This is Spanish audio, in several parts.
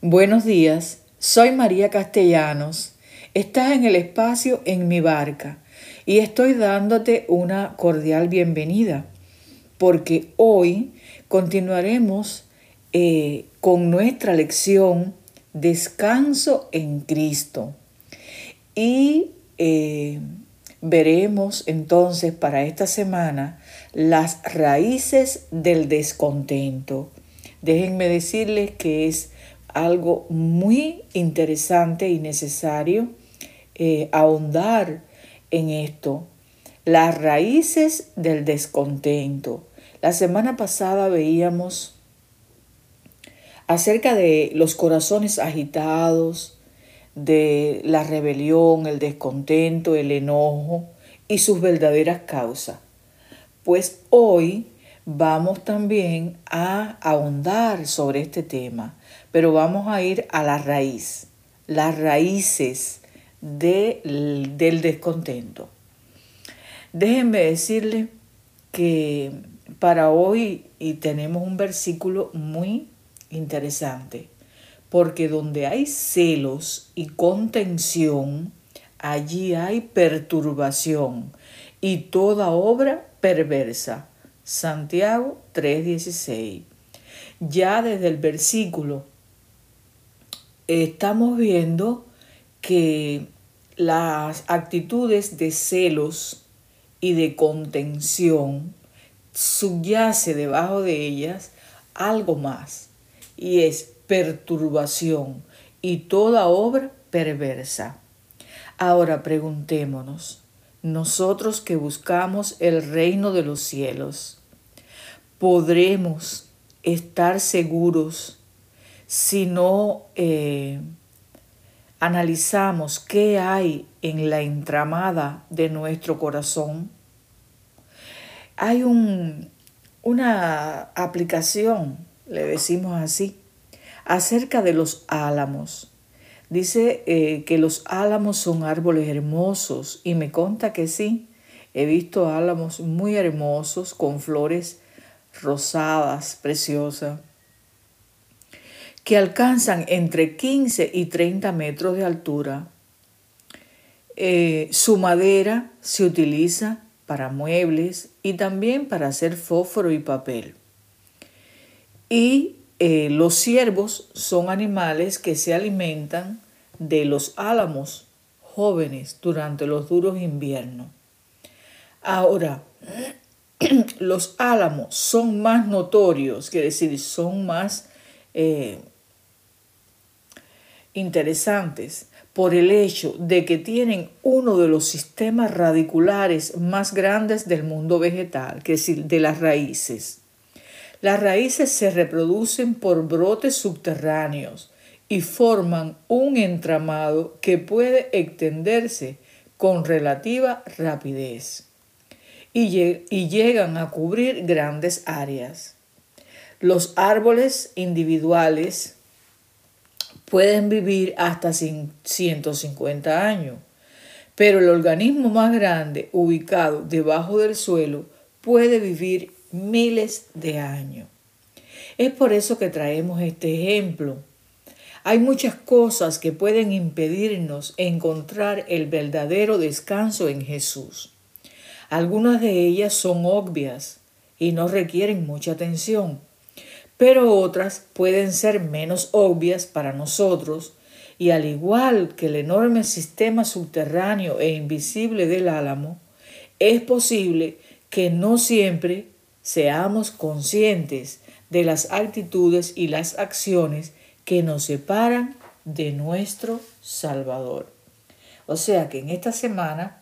Buenos días, soy María Castellanos. Estás en el espacio en mi barca y estoy dándote una cordial bienvenida porque hoy continuaremos eh, con nuestra lección Descanso en Cristo y eh, veremos entonces para esta semana las raíces del descontento. Déjenme decirles que es algo muy interesante y necesario eh, ahondar en esto. Las raíces del descontento. La semana pasada veíamos acerca de los corazones agitados, de la rebelión, el descontento, el enojo y sus verdaderas causas. Pues hoy vamos también a ahondar sobre este tema, pero vamos a ir a la raíz, las raíces del descontento. Déjenme decirle que para hoy y tenemos un versículo muy interesante, porque donde hay celos y contención, allí hay perturbación y toda obra perversa. Santiago 3:16. Ya desde el versículo estamos viendo que las actitudes de celos y de contención subyace debajo de ellas algo más y es perturbación y toda obra perversa. Ahora preguntémonos, nosotros que buscamos el reino de los cielos, podremos estar seguros si no eh, analizamos qué hay en la entramada de nuestro corazón. Hay un, una aplicación, le decimos así, acerca de los álamos. Dice eh, que los álamos son árboles hermosos y me conta que sí. He visto álamos muy hermosos con flores rosadas, preciosas, que alcanzan entre 15 y 30 metros de altura. Eh, su madera se utiliza para muebles y también para hacer fósforo y papel. Y eh, los ciervos son animales que se alimentan de los álamos jóvenes durante los duros inviernos. Ahora, los álamos son más notorios, quiere decir, son más eh, interesantes por el hecho de que tienen uno de los sistemas radiculares más grandes del mundo vegetal, que es decir, de las raíces. Las raíces se reproducen por brotes subterráneos y forman un entramado que puede extenderse con relativa rapidez y, llegan a cubrir grandes áreas. Los árboles individuales pueden vivir hasta 150 años, pero el organismo más grande ubicado debajo del suelo puede vivir miles de años. Es por eso que traemos este ejemplo. Hay muchas cosas que pueden impedirnos encontrar el verdadero descanso en Jesús. Algunas de ellas son obvias y no requieren mucha atención, pero otras pueden ser menos obvias para nosotros y al igual que el enorme sistema subterráneo e invisible del álamo, es posible que no siempre seamos conscientes de las actitudes y las acciones que nos separan de nuestro Salvador. O sea que en esta semana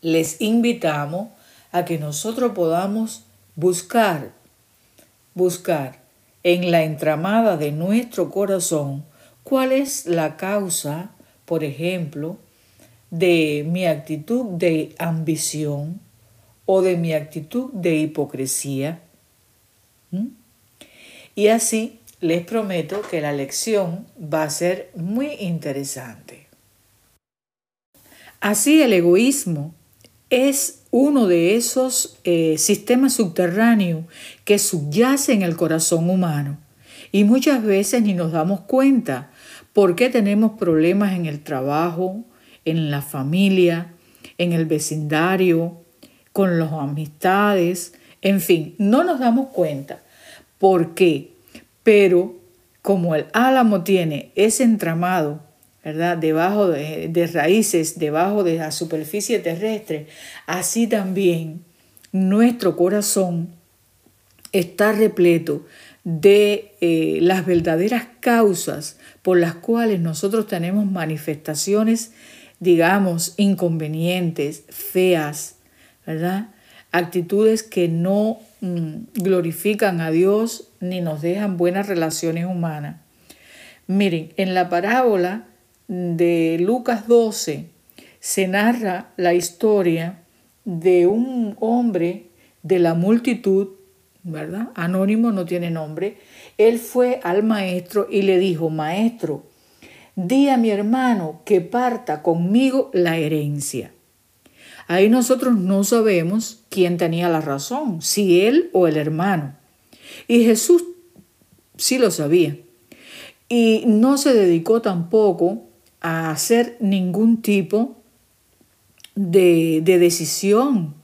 les invitamos a que nosotros podamos buscar, buscar en la entramada de nuestro corazón cuál es la causa, por ejemplo, de mi actitud de ambición o de mi actitud de hipocresía. Y así les prometo que la lección va a ser muy interesante. Así el egoísmo es uno de esos eh, sistemas subterráneos que subyace en el corazón humano Y muchas veces ni nos damos cuenta por qué tenemos problemas en el trabajo, en la familia, en el vecindario, con las amistades, en fin, no nos damos cuenta por qué. Pero como el álamo tiene ese entramado, ¿verdad? Debajo de, raíces, debajo de la superficie terrestre, así también nuestro corazón está repleto de eh, las verdaderas causas por las cuales nosotros tenemos manifestaciones, digamos, inconvenientes, feas, ¿verdad? Actitudes que no mm, glorifican a Dios ni nos dejan buenas relaciones humanas. Miren, en la parábola de Lucas 12 se narra la historia de un hombre de la multitud, ¿verdad? Anónimo no tiene nombre. Él fue al maestro y le dijo, maestro, di a mi hermano que parta conmigo la herencia. Ahí nosotros no sabemos quién tenía la razón, si él o el hermano. Y Jesús sí lo sabía. Y no se dedicó tampoco a hacer ningún tipo de, decisión,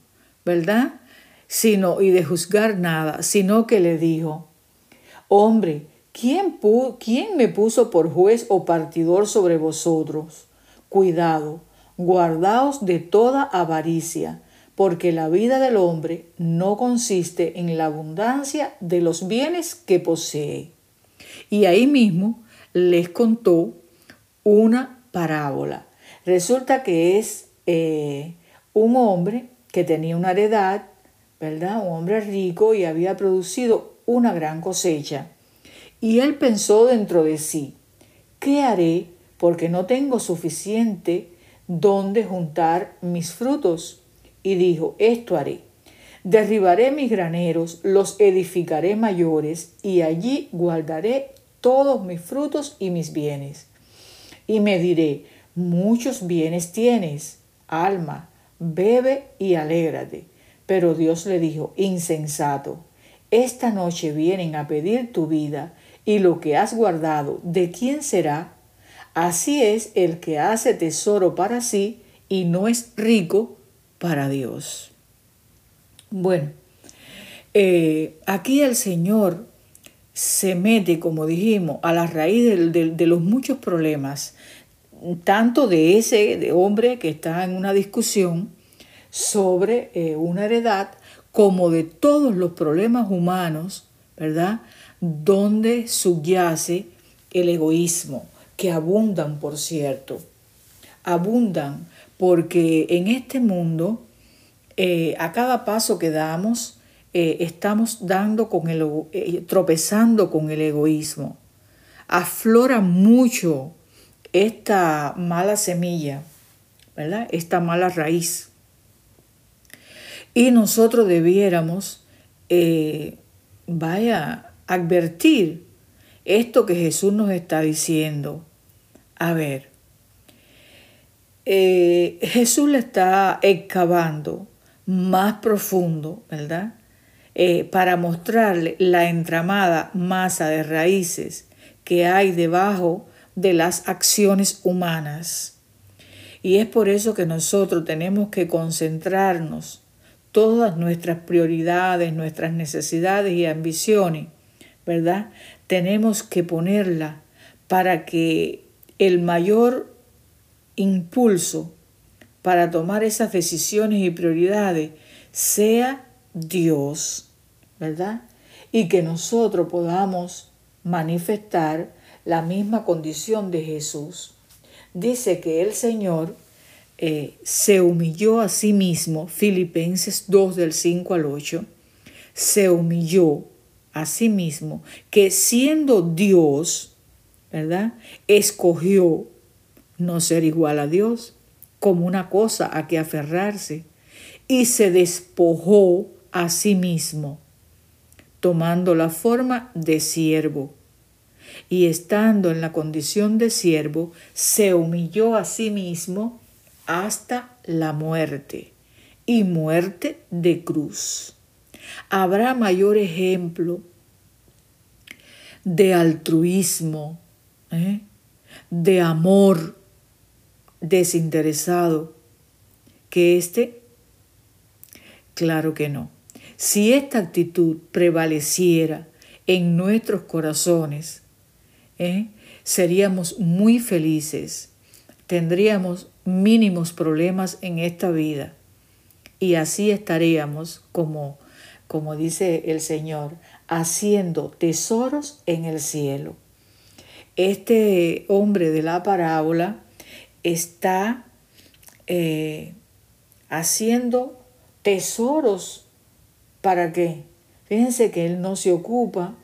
¿verdad? Sino, y de juzgar nada, sino que le dijo, hombre, ¿quién, ¿quién me puso por juez o partidor sobre vosotros? Cuidado, guardaos de toda avaricia, porque la vida del hombre no consiste en la abundancia de los bienes que posee. Y ahí mismo les contó una parábola. Resulta que es eh, un hombre que tenía una heredad, ¿verdad? Un hombre rico y había producido una gran cosecha. Y él pensó dentro de sí, ¿qué haré? Porque no tengo suficiente donde juntar mis frutos. Y dijo, esto haré. Derribaré mis graneros, los edificaré mayores, y allí guardaré todos mis frutos y mis bienes. Y me diré, muchos bienes tienes alma, bebe y alégrate. Pero Dios le dijo, insensato, esta noche vienen a pedir tu vida y lo que has guardado, ¿de quién será? Así es el que hace tesoro para sí y no es rico para Dios. Bueno, eh, aquí el Señor se mete, como dijimos, a la raíz de los muchos problemas tanto de ese hombre que está en una discusión sobre eh, una heredad, como de todos los problemas humanos, ¿verdad? Donde subyace el egoísmo, que abundan, por cierto, abundan, porque en este mundo, eh, a cada paso que damos, eh, estamos dando con el, tropezando con el egoísmo. Aflora mucho esta mala semilla, ¿verdad? Esta mala raíz. Y nosotros debiéramos, eh, vaya, advertir esto que Jesús nos está diciendo. A ver, eh, Jesús le está excavando más profundo, ¿verdad? Eh, para mostrarle la entramada masa de raíces que hay debajo de las acciones humanas. Y es por eso que nosotros tenemos que concentrarnos todas nuestras prioridades, nuestras necesidades y ambiciones, ¿verdad? Tenemos que ponerla para que el mayor impulso para tomar esas decisiones y prioridades sea Dios, ¿verdad? Y que nosotros podamos manifestar la misma condición de Jesús. Dice que el Señor eh, se humilló a sí mismo, Filipenses 2 del 5 al 8, se humilló a sí mismo, que siendo Dios, ¿verdad? Escogió no ser igual a Dios como una cosa a que aferrarse y se despojó a sí mismo, tomando la forma de siervo y estando en la condición de siervo, se humilló a sí mismo hasta la muerte y muerte de cruz. Habrá mayor ejemplo de altruismo, ¿eh? de amor desinteresado, que este, claro que no. Si esta actitud prevaleciera en nuestros corazones, ¿eh? seríamos muy felices, tendríamos mínimos problemas en esta vida y así estaríamos como, como dice el Señor, haciendo tesoros en el cielo. Este hombre de la parábola está eh, haciendo tesoros para qué? Fíjense que él no se ocupa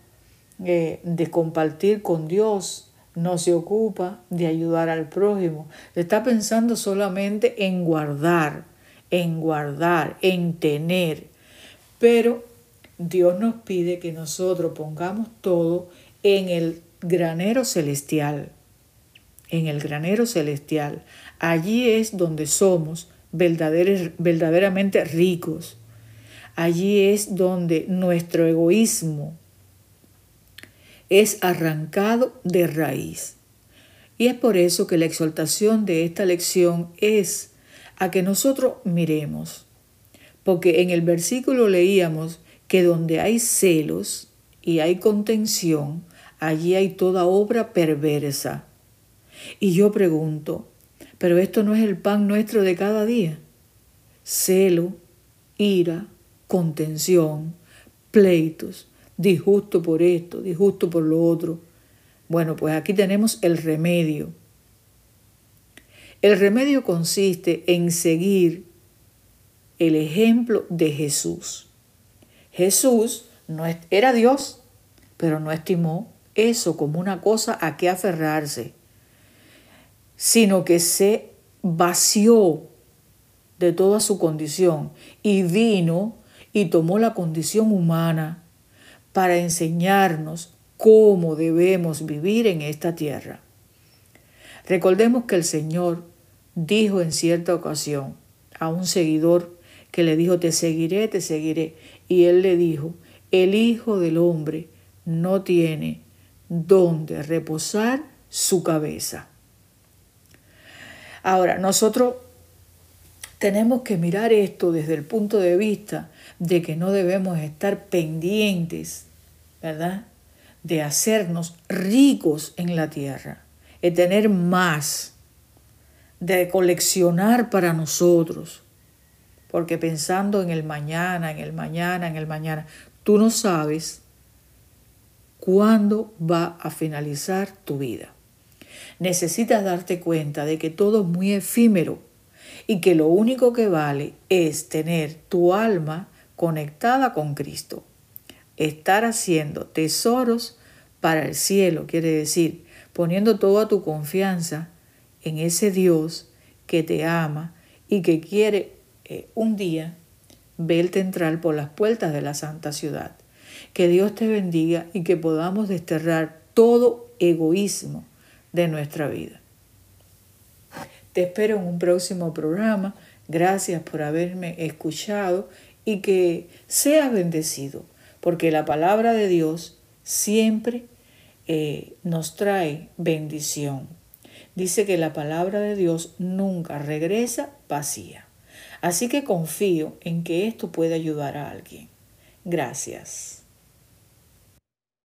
eh, de compartir con Dios, no se ocupa de ayudar al prójimo. Está pensando solamente en guardar, en guardar, en tener. Pero Dios nos pide que nosotros pongamos todo en el granero celestial. En el granero celestial. Allí es donde somos verdaderamente ricos. Allí es donde nuestro egoísmo es arrancado de raíz. Y es por eso que la exaltación de esta lección es a que nosotros miremos. Porque en el versículo leíamos que donde hay celos y hay contención, allí hay toda obra perversa. Y yo pregunto, ¿pero esto no es el pan nuestro de cada día? Celo, ira, contención, pleitos, disgusto por esto, disgusto por lo otro. Bueno, pues aquí tenemos el remedio. El remedio consiste en seguir el ejemplo de Jesús. Jesús no era Dios, pero no estimó eso como una cosa a que aferrarse, sino que se vació de toda su condición y vino y tomó la condición humana para enseñarnos cómo debemos vivir en esta tierra. Recordemos que el Señor dijo en cierta ocasión a un seguidor que le dijo, te seguiré, te seguiré. Y él le dijo, el Hijo del Hombre no tiene donde reposar su cabeza. Ahora, nosotros tenemos que mirar esto desde el punto de vista de que no debemos estar pendientes, ¿verdad? De hacernos ricos en la tierra, de tener más, de coleccionar para nosotros, porque pensando en el mañana, en el mañana, en el mañana, tú no sabes cuándo va a finalizar tu vida. Necesitas darte cuenta de que todo es muy efímero y que lo único que vale es tener tu alma conectada con Cristo. Estar haciendo tesoros para el cielo, quiere decir, poniendo toda tu confianza en ese Dios que te ama y que quiere eh, un día verte entrar por las puertas de la santa ciudad. Que Dios te bendiga y que podamos desterrar todo egoísmo de nuestra vida. Te espero en un próximo programa. Gracias por haberme escuchado y que seas bendecido, porque la palabra de Dios siempre eh, nos trae bendición. Dice que la palabra de Dios nunca regresa vacía. Así que confío en que esto puede ayudar a alguien. Gracias.